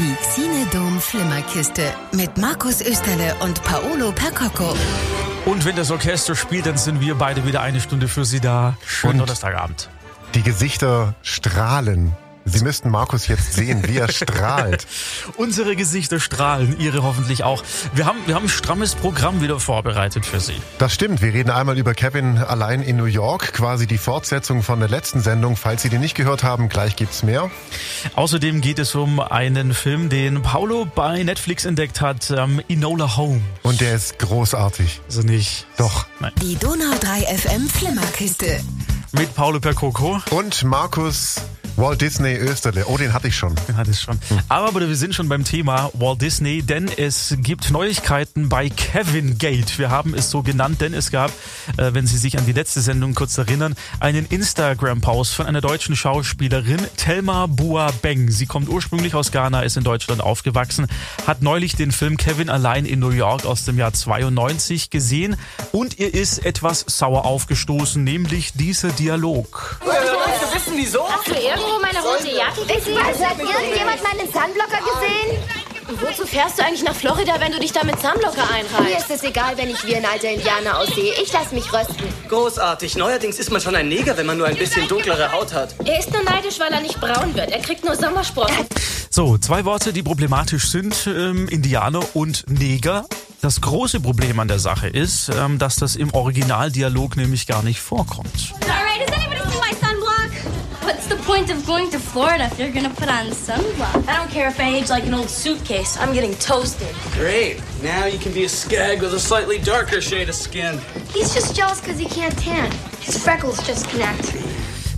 Die Xinedom Flimmerkiste mit Markus Österle und Paolo Percocco. Und wenn das Orchester spielt, dann sind wir beide wieder eine Stunde für Sie da. Schönen Und- Donnerstagabend. Die Gesichter strahlen. Sie müssten Markus jetzt sehen, wie er strahlt. Unsere Gesichter strahlen, Ihre hoffentlich auch. Wir haben, wir haben ein strammes Programm wieder vorbereitet für Sie. Das stimmt. Wir reden einmal über Kevin allein in New York, quasi die Fortsetzung von der letzten Sendung. Falls Sie die nicht gehört haben, gleich gibt's mehr. Außerdem geht es um einen Film, den Paulo bei Netflix entdeckt hat, ähm, Enola Home. Und der ist großartig. Also nicht. Doch. Nein. Die Donau 3 FM Flimmerkiste. Mit Paulo Percoco. Und Markus Walt Disney Österle. Oh, den hatte ich schon. Den hat es schon. Aber, aber wir sind schon beim Thema Walt Disney, denn es gibt Neuigkeiten bei Kevin Gate. Wir haben es so genannt, denn es gab, äh, wenn Sie sich an die letzte Sendung kurz erinnern, einen Instagram-Post von einer deutschen Schauspielerin, Thelma Bua Beng. Sie kommt ursprünglich aus Ghana, ist in Deutschland aufgewachsen, hat neulich den Film Kevin allein in New York aus dem Jahr 92 gesehen und ihr ist etwas sauer aufgestoßen, nämlich dieser Dialog. wissen, wieso? Du irgendwo meine rote Jacke gesehen? Was, hat irgendjemand meinen Sunblocker gesehen? Wozu fährst du eigentlich nach Florida, wenn du dich da mit Sunblocker Mir einreibst? ist es egal, wenn ich wie ein alter Indianer aussehe. Ich lasse mich rösten. Großartig. Neuerdings ist man schon ein Neger, wenn man nur ein bisschen dunklere Haut hat. Er ist nur neidisch, weil er nicht braun wird. Er kriegt nur Sommersprossen. So, zwei Worte, die problematisch sind, ähm, Indianer und Neger. Das große Problem an der Sache ist, ähm, dass das im Originaldialog nämlich gar nicht vorkommt. Alright, has anybody? What's the point of going to Florida if you're gonna put on sunblock? I don't care if I age like an old suitcase. I'm getting toasted. Great. Now you can be a skag with a slightly darker shade of skin. He's just jealous because he can't tan. His freckles just connect.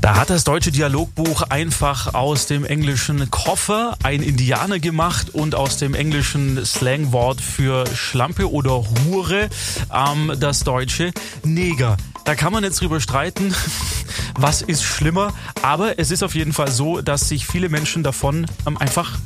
Da hat das deutsche Dialogbuch einfach aus dem englischen Koffer ein Indianer gemacht und aus dem englischen Slangwort für Schlampe oder Hure ähm, das deutsche Neger. Da kann man jetzt drüber streiten, was ist schlimmer, aber es ist auf jeden Fall so, dass sich viele Menschen davon ähm, einfach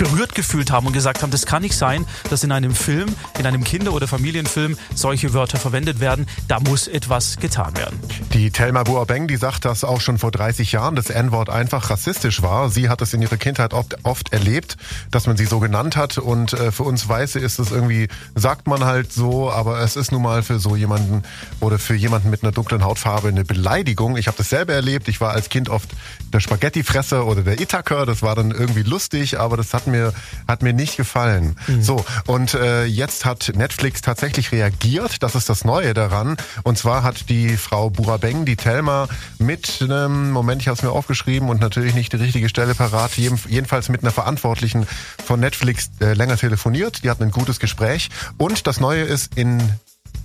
berührt gefühlt haben und gesagt haben, das kann nicht sein, dass in einem Film, in einem Kinder- oder Familienfilm solche Wörter verwendet werden. Da muss etwas getan werden. Die Thelma Boabeng, die sagt, dass auch schon vor 30 Jahren das N-Wort einfach rassistisch war. Sie hat es in ihrer Kindheit oft, oft erlebt, dass man sie so genannt hat. Und äh, für uns Weiße ist es irgendwie, sagt man halt so, aber es ist nun mal für so jemanden oder für jemanden mit einer dunklen Hautfarbe eine Beleidigung. Ich habe das selber erlebt. Ich war als Kind oft der Spaghettifresser oder der Itaker. Das war dann irgendwie lustig, aber das hat mir, hat mir nicht gefallen. So, und äh, jetzt hat Netflix tatsächlich reagiert. Das ist das Neue daran. Und zwar hat die Frau Burabeng, die Thelma, mit einem, Moment, ich habe es mir aufgeschrieben und natürlich nicht die richtige Stelle parat, jeden- jedenfalls mit einer Verantwortlichen von Netflix äh, länger telefoniert. Die hatten ein gutes Gespräch. Und das Neue ist in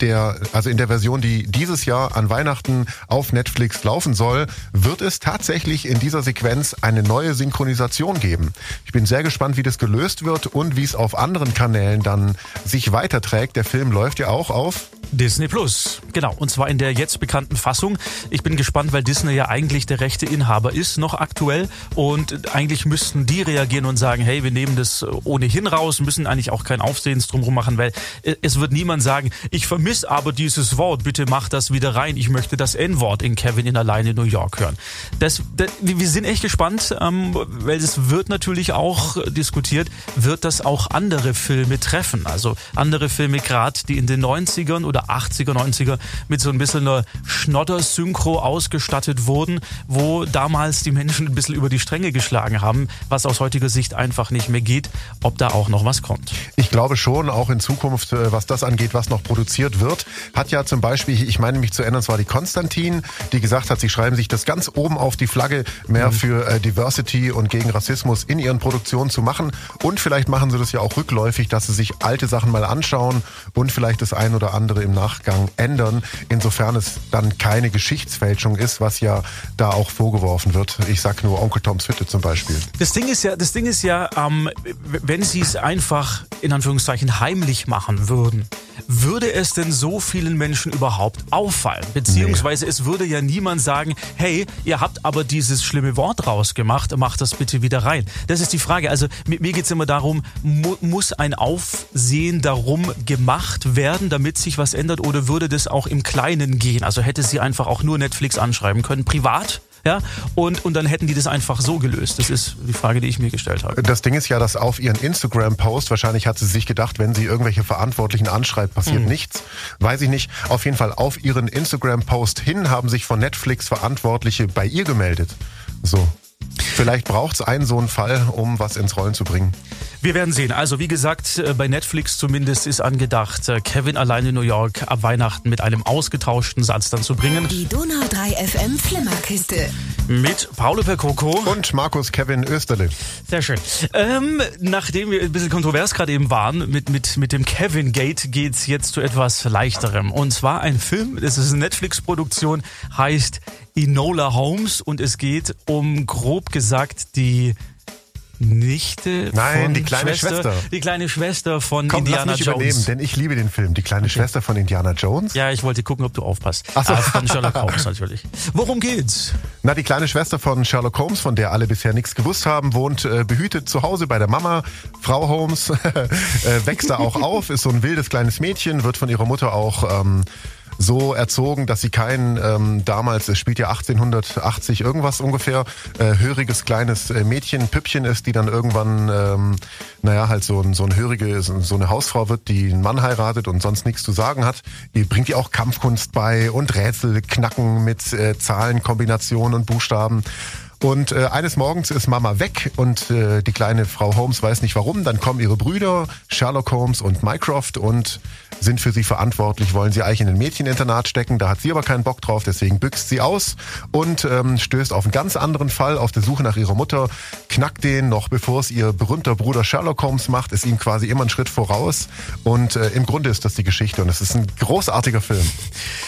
der, also in der Version, die dieses Jahr an Weihnachten auf Netflix laufen soll, wird es tatsächlich in dieser Sequenz eine neue Synchronisation geben. Ich bin sehr gespannt, wie das gelöst wird und wie es auf anderen Kanälen dann sich weiterträgt. Der Film läuft ja auch auf Disney Plus, genau. Und zwar in der jetzt bekannten Fassung. Ich bin gespannt, weil Disney ja eigentlich der rechte Inhaber ist, noch aktuell. Und eigentlich müssten die reagieren und sagen, hey, wir nehmen das ohnehin raus, müssen eigentlich auch kein Aufsehens drumherum machen, weil äh, es wird niemand sagen, ich vermisse aber dieses Wort, bitte mach das wieder rein. Ich möchte das N-Wort in Kevin in Alleine New York hören. Das, das, wir sind echt gespannt, ähm, weil es wird natürlich auch diskutiert, wird das auch andere Filme treffen. Also andere Filme gerade, die in den 90ern oder 80er, 90er mit so ein bisschen einer Schnodder-Synchro ausgestattet wurden, wo damals die Menschen ein bisschen über die Stränge geschlagen haben, was aus heutiger Sicht einfach nicht mehr geht, ob da auch noch was kommt. Ich glaube schon, auch in Zukunft, äh, was das angeht, was noch produziert wird, hat ja zum Beispiel, ich meine mich zu erinnern, es war die Konstantin, die gesagt hat, sie schreiben sich das ganz oben auf die Flagge, mehr für äh, Diversity und gegen Rassismus in ihren Produktionen zu machen. Und vielleicht machen sie das ja auch rückläufig, dass sie sich alte Sachen mal anschauen und vielleicht das ein oder andere im Nachgang ändern, insofern es dann keine Geschichtsfälschung ist, was ja da auch vorgeworfen wird. Ich sag nur Onkel Toms Hütte zum Beispiel. Das Ding ist ja, das Ding ist ja, ähm, wenn sie es einfach in Anführungszeichen heimlich machen würden, würde es denn so vielen Menschen überhaupt auffallen? Beziehungsweise es würde ja niemand sagen, hey, ihr habt aber dieses schlimme Wort rausgemacht, macht das bitte wieder rein. Das ist die Frage. Also mir, mir geht's immer darum, mu muss ein Aufsehen darum gemacht werden, damit sich was ändert oder würde das auch im Kleinen gehen? Also hätte sie einfach auch nur Netflix anschreiben können, privat? Ja, und, und dann hätten die das einfach so gelöst. Das ist die Frage, die ich mir gestellt habe. Das Ding ist ja, dass auf ihren Instagram-Post, wahrscheinlich hat sie sich gedacht, wenn sie irgendwelche Verantwortlichen anschreibt, passiert Hm. nichts. Weiß ich nicht. Auf jeden Fall auf ihren Instagram-Post hin haben sich von Netflix Verantwortliche bei ihr gemeldet. So. Vielleicht braucht's einen so einen Fall, um was ins Rollen zu bringen. Wir werden sehen. Also wie gesagt, äh, bei Netflix zumindest ist angedacht, äh, Kevin allein in New York ab Weihnachten mit einem ausgetauschten Satz dann zu bringen. Die Donau 3 FM Flimmerkiste. Mit Paolo Percoco. Und Markus Kevin Österle. Sehr schön. Ähm, nachdem wir ein bisschen kontrovers gerade eben waren mit, mit, mit dem Kevin Gate, geht's jetzt zu etwas leichterem. Und zwar ein Film, das ist eine Netflix-Produktion, heißt Enola Holmes und es geht um, grob gesagt, die Nichte Nein, die kleine Schwester. Die kleine Schwester von Komm, Indiana lass mich Jones. übernehmen, denn ich liebe den Film. Die kleine Schwester von Indiana Jones. Ja, ich wollte gucken, ob du aufpasst. Ach so. Ah, von Sherlock Holmes natürlich. Worum geht's? Na, die kleine Schwester von Sherlock Holmes, von der alle bisher nichts gewusst haben, wohnt äh, behütet zu Hause bei der Mama. Frau Holmes äh, wächst da auch auf, ist so ein wildes kleines Mädchen, wird von ihrer Mutter auch ähm, so erzogen, dass sie kein ähm, damals, es spielt ja 1880 irgendwas ungefähr, äh, höriges kleines äh, Mädchen, Püppchen ist, die dann irgendwann, ähm, naja, halt so ein, so ein hörige, so eine Hausfrau wird, die einen Mann heiratet und sonst nichts zu sagen hat. Die bringt ihr auch Kampfkunst bei und Rätsel knacken mit äh, Zahlenkombinationen und Buchstaben. Und äh, eines Morgens ist Mama weg und äh, die kleine Frau Holmes weiß nicht warum. Dann kommen ihre Brüder, Sherlock Holmes und Mycroft und sind für sie verantwortlich, wollen sie eigentlich in ein Mädcheninternat stecken. Da hat sie aber keinen Bock drauf, deswegen büxt sie aus und ähm, stößt auf einen ganz anderen Fall auf der Suche nach ihrer Mutter, knackt den noch bevor es ihr berühmter Bruder Sherlock Holmes macht, ist ihm quasi immer einen Schritt voraus. Und äh, im Grunde ist das die Geschichte und es ist ein großartiger Film.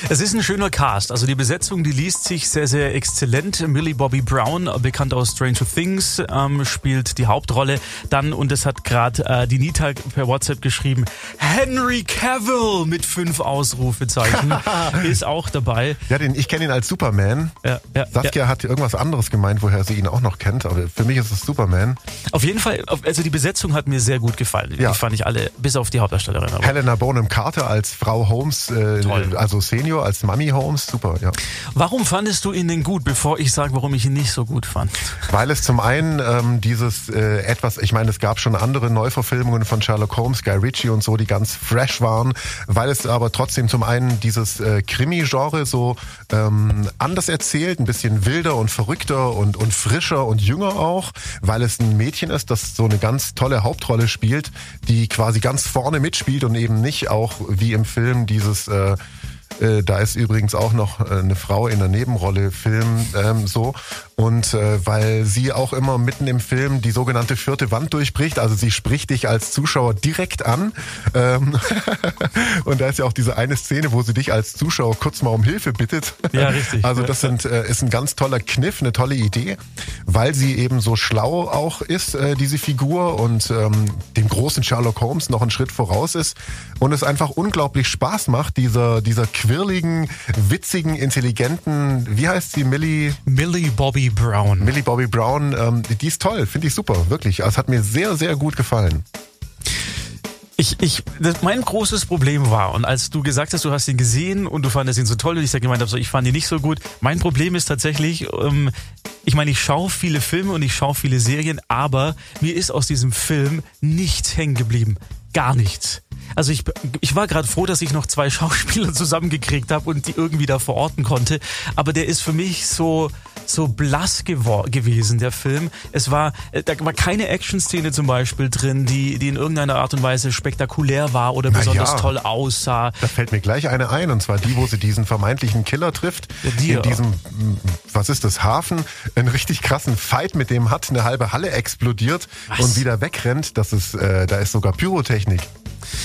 Es ist ein schöner Cast. Also die Besetzung, die liest sich sehr, sehr exzellent. Millie Bobby Brown, bekannt aus Stranger Things, ähm, spielt die Hauptrolle. Dann, und das hat gerade äh, die Nita per WhatsApp geschrieben, Henry Cavill mit fünf Ausrufezeichen ist auch dabei. Ja, den, ich kenne ihn als Superman. Ja, ja, Saskia hat irgendwas anderes gemeint, woher sie ihn auch noch kennt, aber für mich ist es Superman. Auf jeden Fall, also die Besetzung hat mir sehr gut gefallen. Ja. Die fand ich alle, bis auf die Hauptdarstellerin. Aber. Helena Bonham Carter als Frau Holmes, äh, also Senior, als Mami Holmes, super, ja. Warum fandest du ihn denn gut, bevor ich sage, warum ich ihn nicht so gut fand? Weil es zum einen ähm, dieses äh, etwas, ich meine, es gab schon andere Neuverfilmungen von Sherlock Holmes, Guy Ritchie und so, die ganz fresh waren, weil es aber trotzdem zum einen dieses äh, Krimi-Genre so ähm, anders erzählt, ein bisschen wilder und verrückter und, und frischer und jünger auch, weil es ein Mädchen ist, das so eine ganz tolle Hauptrolle spielt, die quasi ganz vorne mitspielt und eben nicht auch wie im Film dieses äh, äh, da ist übrigens auch noch äh, eine Frau in der Nebenrolle Film ähm, so und äh, weil sie auch immer mitten im Film die sogenannte vierte Wand durchbricht, also sie spricht dich als Zuschauer direkt an ähm, und da ist ja auch diese eine Szene, wo sie dich als Zuschauer kurz mal um Hilfe bittet. Ja, richtig. Also das sind, äh, ist ein ganz toller Kniff, eine tolle Idee, weil sie eben so schlau auch ist, äh, diese Figur und ähm, dem großen Sherlock Holmes noch einen Schritt voraus ist und es einfach unglaublich Spaß macht, dieser, dieser quirligen, witzigen, intelligenten, wie heißt sie, Millie, Millie Bobby Brown. Millie Bobby Brown, ähm, die ist toll, finde ich super, wirklich. Also, Es hat mir sehr, sehr gut gefallen. Ich, ich, das, mein großes Problem war, und als du gesagt hast, du hast ihn gesehen und du fandest ihn so toll und ich da gemeint habe, so, ich fand ihn nicht so gut. Mein Problem ist tatsächlich, ähm, ich meine, ich schaue viele Filme und ich schaue viele Serien, aber mir ist aus diesem Film nichts hängen geblieben. Gar nichts. Also ich, ich war gerade froh, dass ich noch zwei Schauspieler zusammengekriegt habe und die irgendwie da verorten konnte. Aber der ist für mich so so blass gewesen, der Film. Es war, äh, da war keine Action-Szene zum Beispiel drin, die, die in irgendeiner Art und Weise spektakulär war oder Na besonders ja. toll aussah. Da fällt mir gleich eine ein, und zwar die, wo sie diesen vermeintlichen Killer trifft. Ja, die, in diesem, m, was ist das, Hafen, einen richtig krassen Fight mit dem hat, eine halbe Halle explodiert Was? und wieder wegrennt. Das ist, äh, da ist sogar Pyrotechnik.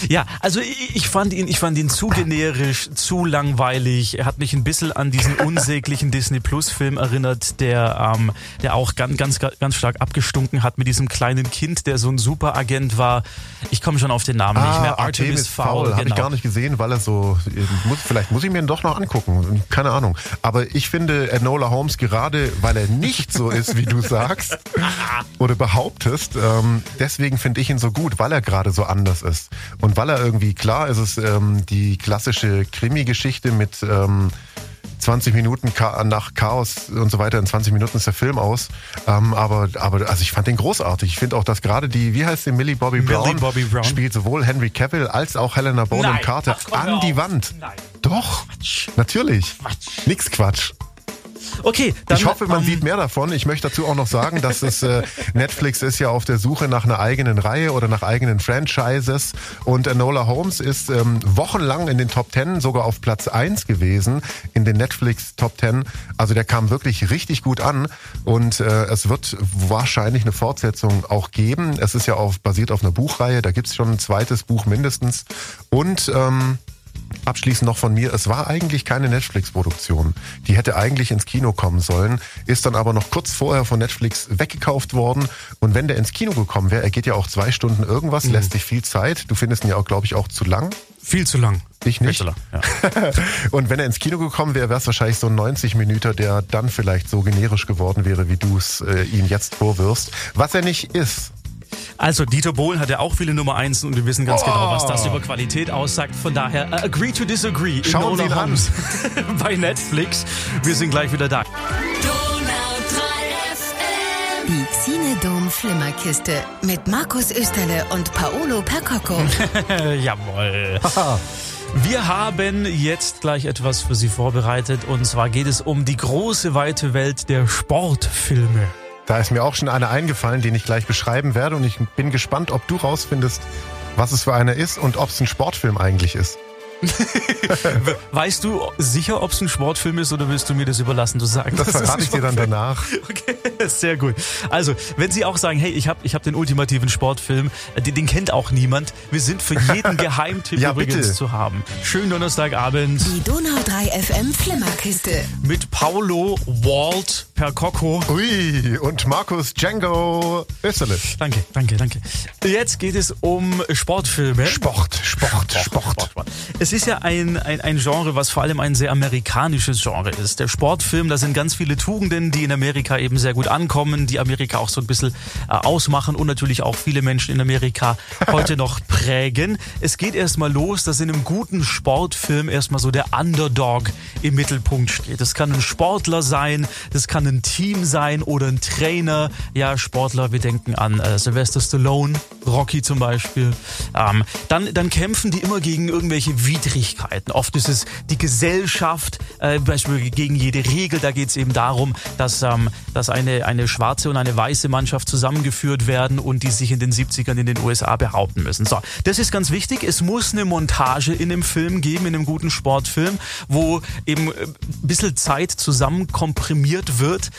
Ja, also ich, ich fand ihn, ich fand ihn zu generisch, zu langweilig. Er hat mich ein bisschen an diesen unsäglichen Disney Plus Film erinnert, der, ähm, der auch ganz, ganz, ganz stark abgestunken hat mit diesem kleinen Kind, der so ein Superagent war. Ich komme schon auf den Namen nicht mehr. Artemis Fowl, Habe ich genau. gar nicht gesehen, weil er so, äh, muss, vielleicht muss ich mir ihn doch noch angucken. Keine Ahnung. Aber ich finde Enola Holmes gerade, weil er nicht so ist, wie du sagst oder behauptest, ähm, deswegen finde ich ihn so gut, weil er gerade so anders ist. Und weil er irgendwie, klar ist es ähm, die klassische Krimi-Geschichte mit ähm, 20 Minuten Cha nach Chaos und so weiter, in 20 Minuten ist der Film aus. Ähm, aber, aber also ich fand den großartig. Ich finde auch, dass gerade die, wie heißt die, Millie Bobby Millie Brown, Bobby Brown. spielt sowohl Henry Cavill als auch Helena Bonham. Carter Ach, an die. Wand. Nein. Doch, natürlich. Quatsch. Nix Quatsch. Okay, dann Ich hoffe, man ähm, sieht mehr davon. Ich möchte dazu auch noch sagen, dass es äh, Netflix ist ja auf der Suche nach einer eigenen Reihe oder nach eigenen Franchises und Enola Holmes ist ähm, wochenlang in den Top Ten, sogar auf Platz eins gewesen in den Netflix Top Ten. Also der kam wirklich richtig gut an und äh, es wird wahrscheinlich eine Fortsetzung auch geben. Es ist ja auf, basiert auf einer Buchreihe, da gibt's schon ein zweites Buch mindestens und ähm, Abschließend noch von mir, es war eigentlich keine Netflix-Produktion. Die hätte eigentlich ins Kino kommen sollen, ist dann aber noch kurz vorher von Netflix weggekauft worden. Und wenn der ins Kino gekommen wäre, er geht ja auch zwei Stunden irgendwas, Mhm. lässt sich viel Zeit. Du findest ihn ja auch, glaube ich, auch zu lang. viel zu lang. Ich nicht. lang. Ja. Und wenn er ins Kino gekommen wäre, wäre es wahrscheinlich so ein 90 Minüter, der dann vielleicht so generisch geworden wäre, wie du es äh, ihm jetzt vorwirfst. Was er nicht ist. Also Dieter Bohlen hat ja auch viele Nummer eins und wir wissen ganz Oh. genau, was das über Qualität aussagt. Von daher, äh, agree to disagree. Schauen Sie an. Bei Netflix. Wir sind gleich wieder da. Die Xinedom Flimmerkiste mit Markus Österle und Paolo Percocco. Jawohl. Wir haben jetzt gleich etwas für Sie vorbereitet und zwar geht es um die große weite Welt der Sportfilme. Da ist mir auch schon einer eingefallen, den ich gleich beschreiben werde. Und ich bin gespannt, ob du rausfindest, was es für einer ist und ob es ein Sportfilm eigentlich ist. Weißt du sicher, ob es ein Sportfilm ist oder willst du mir das überlassen? Du sagst, Das verrate ich dir dann danach. Okay, sehr gut. Also, wenn Sie auch sagen, hey, ich habe ich hab den ultimativen Sportfilm, äh, den, den kennt auch niemand. Wir sind für jeden Geheimtipp Ja, übrigens bitte. zu haben. Schönen Donnerstagabend Die Donau 3 FM Flimmerkiste. mit Paulo Walt Percocco. Ui, und Markus Django Österle. Danke, danke, danke. Jetzt geht es um Sportfilme. Sport, Sport, Sport. Es ist ja ein, ein, ein Genre, was vor allem ein sehr amerikanisches Genre ist. Der Sportfilm, da sind ganz viele Tugenden, die in Amerika eben sehr gut ankommen, die Amerika auch so ein bisschen äh, ausmachen und natürlich auch viele Menschen in Amerika heute noch prägen. Es geht erstmal los, dass in einem guten Sportfilm erstmal so der Underdog im Mittelpunkt steht. Das kann ein Sportler sein, das kann ein Team sein oder ein Trainer. Ja, Sportler, wir denken an äh, Sylvester Stallone, Rocky zum Beispiel. Ähm, dann, dann kämpfen die immer gegen irgendwelche Widrigkeiten. Oft ist es die Gesellschaft, äh, Beispiel gegen jede Regel. Da geht es eben darum, dass, ähm, dass eine, eine schwarze und eine weiße Mannschaft zusammengeführt werden und die sich in den 70ern in den USA behaupten müssen. So, das ist ganz wichtig. Es muss eine Montage in einem Film geben, in einem guten Sportfilm, wo eben äh, ein bisschen Zeit zusammen komprimiert wird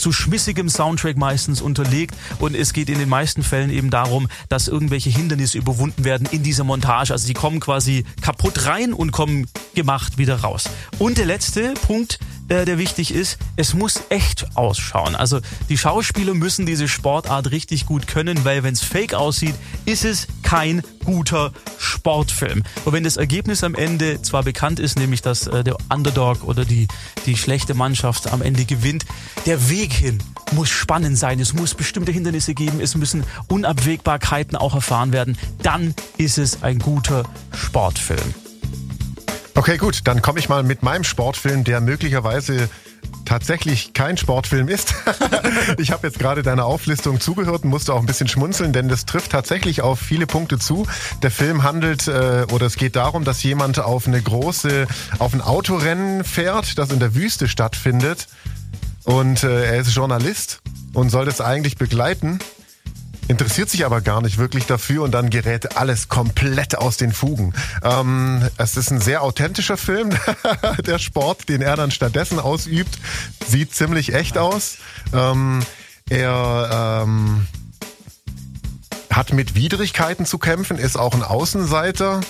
zu schmissigem Soundtrack meistens unterlegt und es geht in den meisten Fällen eben darum, dass irgendwelche Hindernisse überwunden werden in dieser Montage. Also die kommen quasi kaputt rein und kommen gemacht wieder raus. Und der letzte Punkt, äh, der wichtig ist, es muss echt ausschauen. Also die Schauspieler müssen diese Sportart richtig gut können, weil wenn es fake aussieht, ist es kein guter Sportfilm. Und wenn das Ergebnis am Ende zwar bekannt ist, nämlich dass äh, der Underdog oder die, die schlechte Mannschaft am Ende gewinnt, der Weg hin muss spannend sein. Es muss bestimmte Hindernisse geben, es müssen Unabwägbarkeiten auch erfahren werden. Dann ist es ein guter Sportfilm. Okay, gut, dann komme ich mal mit meinem Sportfilm, der möglicherweise tatsächlich kein Sportfilm ist. ich habe jetzt gerade deiner Auflistung zugehört und musste auch ein bisschen schmunzeln, denn das trifft tatsächlich auf viele Punkte zu. Der Film handelt äh, oder es geht darum, dass jemand auf eine große, auf ein Autorennen fährt, das in der Wüste stattfindet. Und äh, er ist Journalist und soll das eigentlich begleiten interessiert sich aber gar nicht wirklich dafür und dann gerät alles komplett aus den Fugen. Ähm, es ist ein sehr authentischer Film. Der Sport, den er dann stattdessen ausübt, sieht ziemlich echt aus. Ähm, er ähm, hat mit Widrigkeiten zu kämpfen, ist auch ein Außenseiter.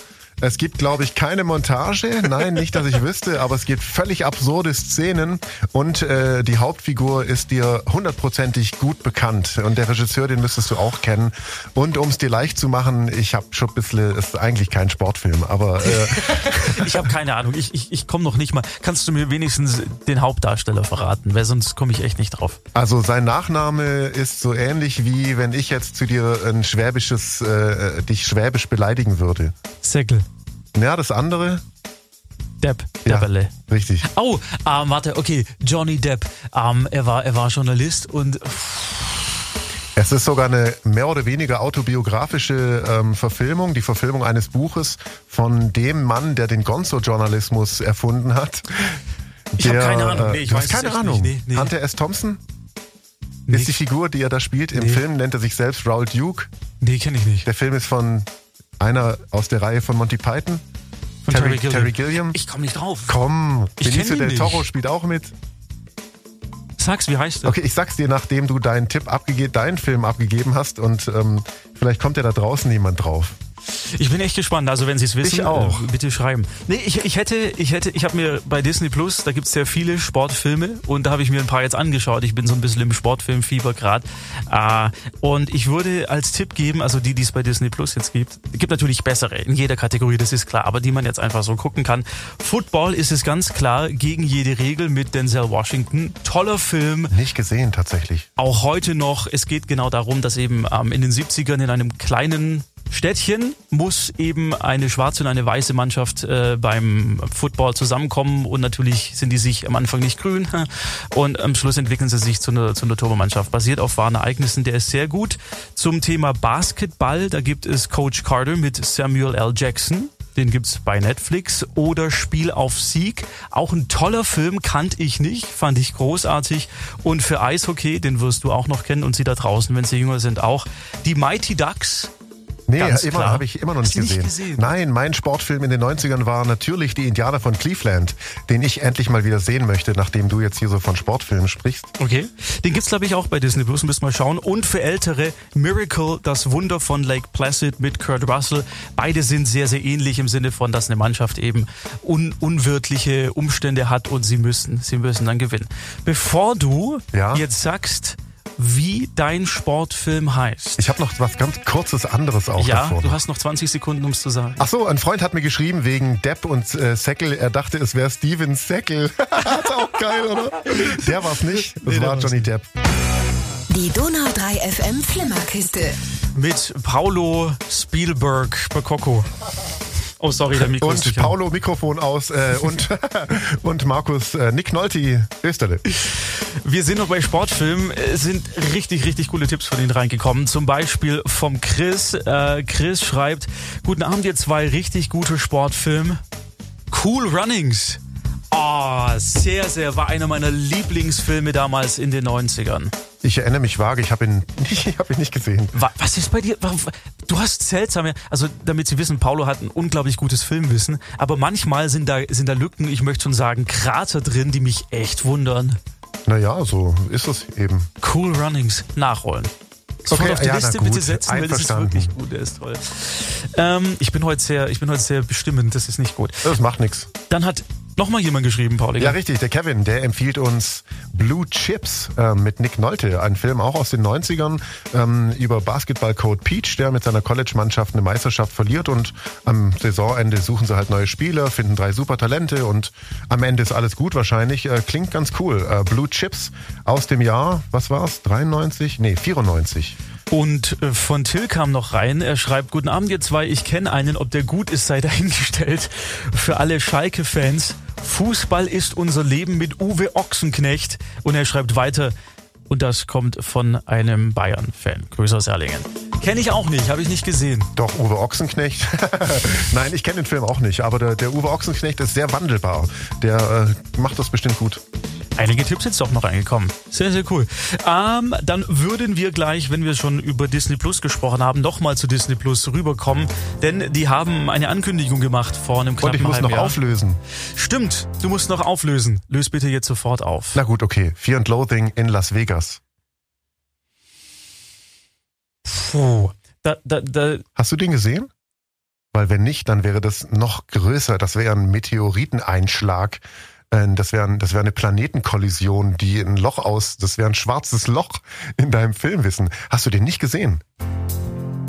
Es gibt, glaube ich, keine Montage. Nein, nicht, dass ich wüsste, aber es gibt völlig absurde Szenen und äh, die Hauptfigur ist dir hundertprozentig gut bekannt. Und der Regisseur, den müsstest du auch kennen. Und um es dir leicht zu machen, ich habe schon ein bisschen, ist eigentlich kein Sportfilm, aber äh, Ich habe keine Ahnung, ich, ich, ich komme noch nicht mal. Kannst du mir wenigstens den Hauptdarsteller verraten? Weil sonst komme ich echt nicht drauf. also sein Nachname ist so ähnlich wie wenn ich jetzt zu dir ein schwäbisches, äh, dich schwäbisch beleidigen würde. Säckel. Ja, das andere, Depp, Ja, Depperle. richtig. Oh, ähm, warte, okay, Johnny Depp. Ähm, er war, er war Journalist und Es ist sogar eine mehr oder weniger autobiografische ähm, Verfilmung, die Verfilmung eines Buches von dem Mann, der den Gonzo-Journalismus erfunden hat. Ich hab Der, keine Ahnung. äh, Nee, ich weiß keine Ahnung. nicht. Nee, nee. Hunter S. Thompson Nee. ist die Figur, die er da spielt. Im. Film nennt er sich selbst Raoul Duke. nee, kenne ich nicht. Der Film ist von einer aus der Reihe von Monty Python. Von Terry, Terry Gilliam. Ich komme nicht drauf. Komm, Ich Benicio del nicht. Toro spielt auch mit. Sag's, wie heißt er? Okay, ich sag's dir, nachdem du deinen Tipp abgegeben, deinen Film abgegeben hast und ähm, vielleicht kommt ja da draußen jemand drauf. Ich bin echt gespannt. Also wenn Sie es wissen, Ich auch. äh, bitte schreiben. Nee, ich, ich hätte, ich hätte, ich habe mir bei Disney Plus, da gibt's sehr viele Sportfilme und da habe ich mir ein paar jetzt angeschaut. Ich bin so ein bisschen im Sportfilmfieber gerade. Äh, und ich würde als Tipp geben, also die, die es bei Disney Plus jetzt gibt, es gibt natürlich bessere in jeder Kategorie, das ist klar, aber die man jetzt einfach so gucken kann. Football ist es ganz klar gegen jede Regel mit Denzel Washington. Toller Film. Nicht gesehen tatsächlich. Auch heute noch, es geht genau darum, dass eben ähm, in den 70ern in einem kleinen Städtchen muss eben eine schwarze und eine weiße Mannschaft äh, beim Football zusammenkommen und natürlich sind die sich am Anfang nicht grün und am Schluss entwickeln sie sich zu einer, zu einer Turbomannschaft. Basiert auf wahren Ereignissen, der ist sehr gut. Zum Thema Basketball, da gibt es Coach Carter mit Samuel L. Jackson. Den gibt's bei Netflix. Oder Spiel auf Sieg. Auch ein toller Film, kannte ich nicht, fand ich großartig. Und für Eishockey, den wirst du auch noch kennen und sie da draußen, wenn sie jünger sind, auch. Die Mighty Ducks. Nee, Ganz immer habe ich immer noch nicht du nicht gesehen. gesehen? Nein, mein Sportfilm in den 90ern war natürlich die Indianer von Cleveland, den ich endlich mal wieder sehen möchte, nachdem du jetzt hier so von Sportfilmen sprichst. Okay. Den gibt's glaube ich auch bei Disney Plus, müssen wir schauen. Und für Ältere Miracle, das Wunder von Lake Placid mit Kurt Russell. Beide sind sehr, sehr ähnlich im Sinne von, dass eine Mannschaft eben un unwirtliche Umstände hat und sie müssen, sie müssen dann gewinnen. Bevor du Ja? jetzt sagst, wie dein Sportfilm heißt. Ich habe noch was ganz kurzes anderes auch ja, davor. du hast noch 20 Sekunden, ums zu sagen. Ach so, ein Freund hat mir geschrieben wegen Depp und äh, Säckel. Er dachte, es wäre Steven Säckel. ist auch geil, oder? Der war's nicht. Das Nee, war Johnny nicht. Depp. Die Donau 3 FM Flimmerkiste. Mit Paulo Spielberg Bacocco. Oh, sorry, der Mikro ist Und nicht an. Paulo Mikrofon aus äh, und, und Markus äh, Nick Nolti Österle. Wir sind noch bei Sportfilmen. Es sind richtig, richtig coole Tipps von Ihnen reingekommen. Zum Beispiel vom Chris. Äh, Chris schreibt, guten Abend, ihr zwei richtig gute Sportfilme. Cool Runnings. Oh, sehr, sehr, war einer meiner Lieblingsfilme damals in den 90ern. Ich erinnere mich vage, ich habe ihn, ich hab ihn nicht gesehen. Wa- Was ist bei dir? Du hast seltsame, also damit Sie wissen, Paulo hat ein unglaublich gutes Filmwissen, aber manchmal sind da, sind da Lücken, ich möchte schon sagen, Krater drin, die mich echt wundern. Naja, so ist es eben. Cool Runnings nachholen. Sofort Okay, auf die ja, Liste bitte setzen, weil das ist wirklich gut, der ist toll. Ähm, ich bin heute sehr, ich bin heute sehr bestimmend, das ist nicht gut. Das macht nichts. Dann hat nochmal jemand geschrieben, Pauli. Ja, richtig. Der Kevin, der empfiehlt uns Blue Chips äh, mit Nick Nolte. Ein Film auch aus den 90ern ähm, über Basketballcoach Peach, der mit seiner College-Mannschaft eine Meisterschaft verliert und am Saisonende suchen sie halt neue Spieler, finden drei super Talente und am Ende ist alles gut wahrscheinlich. Äh, klingt ganz cool. Äh, Blue Chips aus dem Jahr, was war's? 93? Nee, 94. Und äh, von Till kam noch rein, er schreibt, guten Abend ihr zwei, ich kenne einen, ob der gut ist, sei dahingestellt. Für alle Schalke-Fans, Fußball ist unser Leben mit Uwe Ochsenknecht. Und er schreibt weiter, und das kommt von einem Bayern-Fan. Grüße aus Erlingen. Kenne ich auch nicht, habe ich nicht gesehen. Doch, Uwe Ochsenknecht. Nein, ich kenne den Film auch nicht, aber der, der Uwe Ochsenknecht ist sehr wandelbar. Der äh, macht das bestimmt gut. Einige Tipps sind doch noch reingekommen. Sehr, sehr cool. Ähm, dann würden wir gleich, wenn wir schon über Disney Plus gesprochen haben, nochmal zu Disney Plus rüberkommen. Denn die haben eine Ankündigung gemacht vor einem Und knappen ich muss noch Jahr. auflösen. Stimmt, du musst noch auflösen. Löse bitte jetzt sofort auf. Na gut, okay. Fear and Loathing in Las Vegas. Puh. Da, da, da, Hast du den gesehen? Weil wenn nicht, dann wäre das noch größer. Das wäre ein Meteoriteneinschlag. Äh, Das wäre das wäre eine Planetenkollision, die ein Loch aus, das wäre ein schwarzes Loch in deinem Filmwissen. Hast du den nicht gesehen?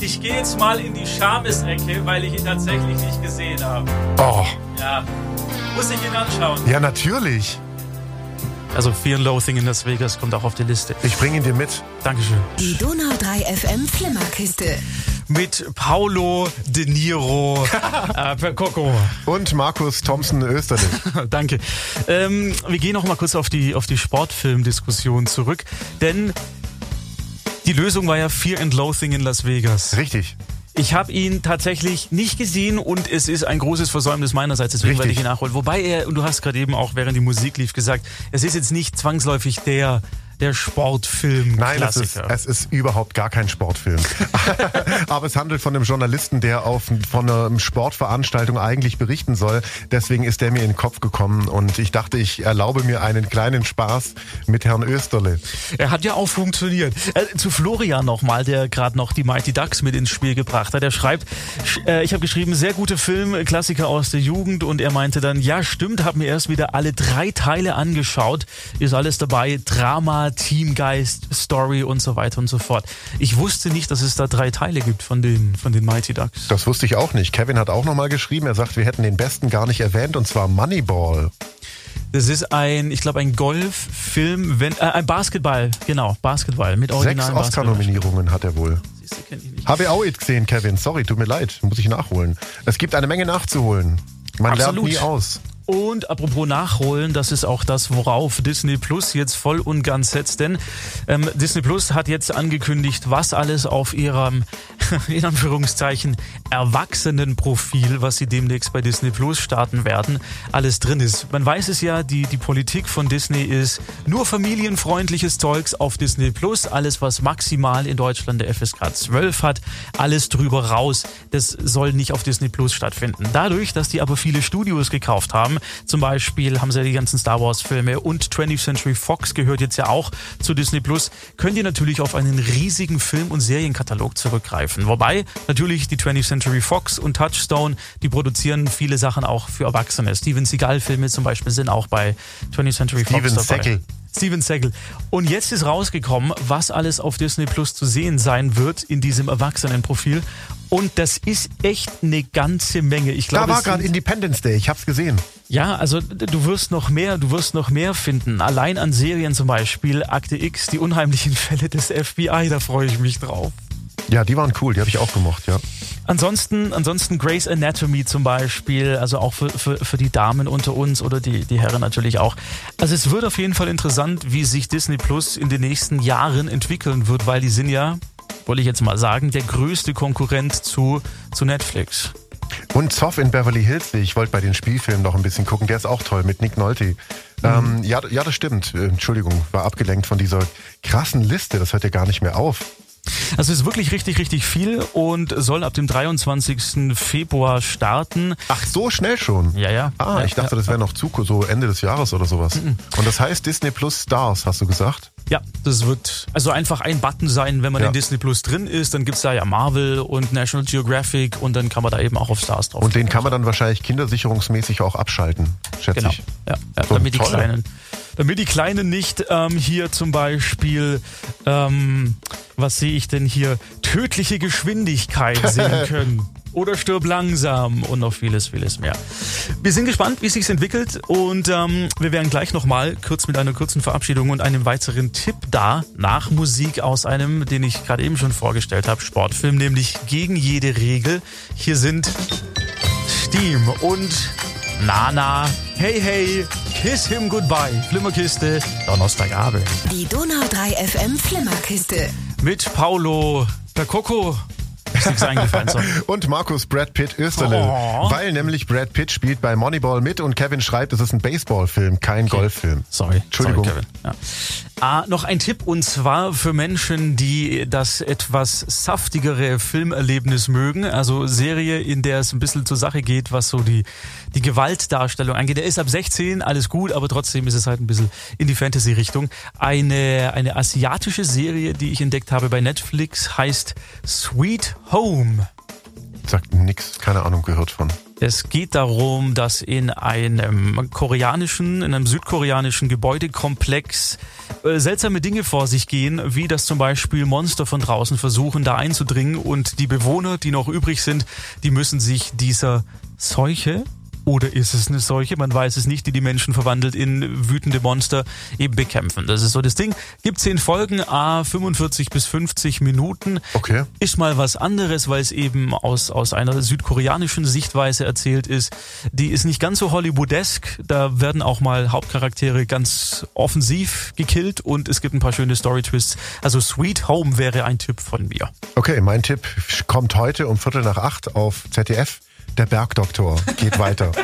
ich gehe jetzt mal in die Schamesecke, weil ich ihn tatsächlich nicht gesehen habe. Oh, Ja. Muss ich ihn anschauen. ja natürlich. Also Fear and Loathing in Las Vegas kommt auch auf die Liste. Ich bringe ihn dir mit. Dankeschön. Die Donau 3 FM Flimmerkiste. Mit Paolo De Niro äh, per Coco. Und Markus Thompson Österlich. Danke. Ähm, wir gehen noch mal kurz auf die, auf die Sportfilmdiskussion zurück, denn die Lösung war ja Fear and Loathing in Las Vegas. Richtig. Ich habe ihn tatsächlich nicht gesehen und es ist ein großes Versäumnis meinerseits, deswegen Richtig. werde ich ihn nachholen. Wobei er, und du hast gerade eben auch, während die Musik lief, gesagt, es ist jetzt nicht zwangsläufig der, der Sportfilm. Nein, es ist, es ist überhaupt gar kein Sportfilm. Aber es handelt von einem Journalisten, der auf, von einer Sportveranstaltung eigentlich berichten soll. Deswegen ist der mir in den Kopf gekommen und ich dachte, ich erlaube mir einen kleinen Spaß mit Herrn Österle. Er hat ja auch funktioniert. Äh, zu Florian nochmal, der gerade noch die Mighty Ducks mit ins Spiel gebracht hat. Er schreibt, sch- äh, ich habe geschrieben, sehr guter Film, Klassiker aus der Jugend und er meinte dann, ja stimmt, habe mir erst wieder alle drei Teile angeschaut. Ist alles dabei, Drama, Teamgeist, Story und so weiter und so fort. Ich wusste nicht, dass es da drei Teile gibt von den, von den Mighty Ducks. Das wusste ich auch nicht. Kevin hat auch nochmal geschrieben, er sagt, wir hätten den besten gar nicht erwähnt und zwar Moneyball. Das ist ein, ich glaube, ein Golffilm, wenn, äh, ein Basketball, genau, Basketball mit Sechs originalen Oscar-Nominierungen hat er wohl. Habe ich auch nicht gesehen, Kevin. Sorry, tut mir leid. Muss ich nachholen. Es gibt eine Menge nachzuholen. Man Absolut. lernt nie aus. Und apropos Nachholen, das ist auch das, worauf Disney Plus jetzt voll und ganz setzt. Denn ähm, Disney Plus hat jetzt angekündigt, was alles auf ihrem, in Anführungszeichen, Erwachsenenprofil, was sie demnächst bei Disney Plus starten werden, alles drin ist. Man weiß es ja, die, die Politik von Disney ist nur familienfreundliches Zeugs auf Disney Plus. Alles, was maximal in Deutschland der FSK 12 hat, alles drüber raus. Das soll nicht auf Disney Plus stattfinden. Dadurch, dass die aber viele Studios gekauft haben, zum Beispiel haben sie ja die ganzen Star Wars Filme und 20th Century Fox gehört jetzt ja auch zu Disney Plus, könnt ihr natürlich auf einen riesigen Film- und Serienkatalog zurückgreifen. Wobei natürlich die 20th Century Fox und Touchstone, die produzieren viele Sachen auch für Erwachsene. Steven Seagal Filme zum Beispiel sind auch bei 20th Century Steven Fox dabei. Seagal. Steven Seagal. Und jetzt ist rausgekommen, was alles auf Disney Plus zu sehen sein wird in diesem Erwachsenenprofil. Und das ist echt eine ganze Menge. Ich Da glaube, war es gerade Independence Day. Ich hab's gesehen. ja, also du wirst noch mehr, du wirst noch mehr finden. Allein an Serien zum Beispiel, Akte X, die unheimlichen Fälle des FBI, da freue ich mich drauf. Ja, die waren cool. Die habe ich auch gemocht, ja. Ansonsten, ansonsten Grey's Anatomy zum Beispiel, also auch für, für, für die Damen unter uns oder die, die Herren natürlich auch. Also es wird auf jeden Fall interessant, wie sich Disney Plus in den nächsten Jahren entwickeln wird, weil die sind ja, wollte ich jetzt mal sagen, der größte Konkurrent zu, zu Netflix. Und Zoff in Beverly Hills, ich wollte bei den Spielfilmen noch ein bisschen gucken. Der ist auch toll mit Nick Nolte. Ähm, ja, ja, das stimmt. Äh, Entschuldigung, war abgelenkt von dieser krassen Liste. Das hört ja gar nicht mehr auf. Also es ist wirklich richtig, richtig viel und soll ab dem 23. Februar starten. Ach, so schnell schon? Ja, ja. Ah, ja, ich dachte, das wäre noch zu, so Ende des Jahres oder sowas. Und das heißt Disney Plus Stars, hast du gesagt? Ja, das wird also einfach ein Button sein, wenn man Ja. in Disney Plus drin ist. Dann gibt's da ja Marvel und National Geographic und dann kann man da eben auch auf Stars drauf. Und den kann man dann wahrscheinlich kindersicherungsmäßig auch abschalten, schätze Genau. ich. Ja, ja, So, damit die toll. Kleinen, damit die Kleinen nicht ähm, hier zum Beispiel, ähm, was sehe ich denn hier, tödliche Geschwindigkeit sehen können. Oder stirb langsam und noch vieles, vieles mehr. Wir sind gespannt, wie es sich entwickelt und ähm, wir werden gleich nochmal kurz mit einer kurzen Verabschiedung und einem weiteren Tipp da nach Musik aus einem, den ich gerade eben schon vorgestellt habe, Sportfilm, nämlich Gegen jede Regel. Hier sind Steam und Nana. Hey, hey, kiss him goodbye. Flimmerkiste, Donnerstagabend. Die Donau 3 FM Flimmerkiste. Mit Paulo Percoco. Ist nichts eingefallen, so. Und Markus Brad Pitt Österle. Oh. Weil nämlich Brad Pitt spielt bei Moneyball mit und Kevin schreibt, es ist ein Baseballfilm, kein Golffilm. Sorry. Entschuldigung. Sorry, Kevin. Ah, noch ein Tipp und zwar für Menschen, die das etwas saftigere Filmerlebnis mögen. Also Serie, in der es ein bisschen zur Sache geht, was so die, die Gewaltdarstellung angeht. Der ist ab 16, alles gut, aber trotzdem ist es halt ein bisschen in die Fantasy-Richtung. Eine, eine asiatische Serie, die ich entdeckt habe bei Netflix, heißt Sweet Home. Sagt nix, keine Ahnung gehört von. Es geht darum, dass in einem koreanischen, in einem südkoreanischen Gebäudekomplex äh, seltsame Dinge vor sich gehen, wie dass zum Beispiel Monster von draußen versuchen, da einzudringen und die Bewohner, die noch übrig sind, die müssen sich dieser Seuche oder ist es eine Seuche? Man weiß es nicht, die die Menschen verwandelt in wütende Monster eben bekämpfen. Das ist so das Ding. Gibt zehn Folgen, a 45 bis 50 Minuten. Okay. Ist mal was anderes, weil es eben aus, aus einer südkoreanischen Sichtweise erzählt ist. Die ist nicht ganz so Hollywoodesk. Da werden auch mal Hauptcharaktere ganz offensiv gekillt und es gibt ein paar schöne Story-Twists. Also Sweet Home wäre ein Tipp von mir. Okay, mein Tipp kommt heute um Viertel nach acht auf ZDF. Der Bergdoktor geht weiter.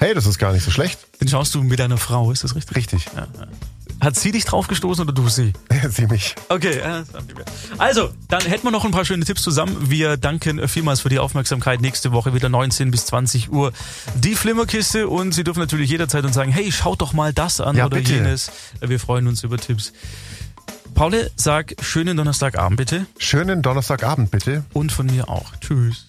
Hey, das ist gar nicht so schlecht. Den schaust du mit deiner Frau, ist das richtig? Richtig. Hat sie dich draufgestoßen oder du sie? Sieh mich. Okay, also, dann hätten wir noch ein paar schöne Tipps zusammen. Wir danken vielmals für die Aufmerksamkeit. Nächste Woche wieder 19 bis 20 Uhr die Flimmerkiste und Sie dürfen natürlich jederzeit uns sagen, hey, schaut doch mal das an Ja, oder bitte. jenes. Wir freuen uns über Tipps. Paule, sag schönen Donnerstagabend bitte Schönen Donnerstagabend bitte. und von mir auch. Tschüss.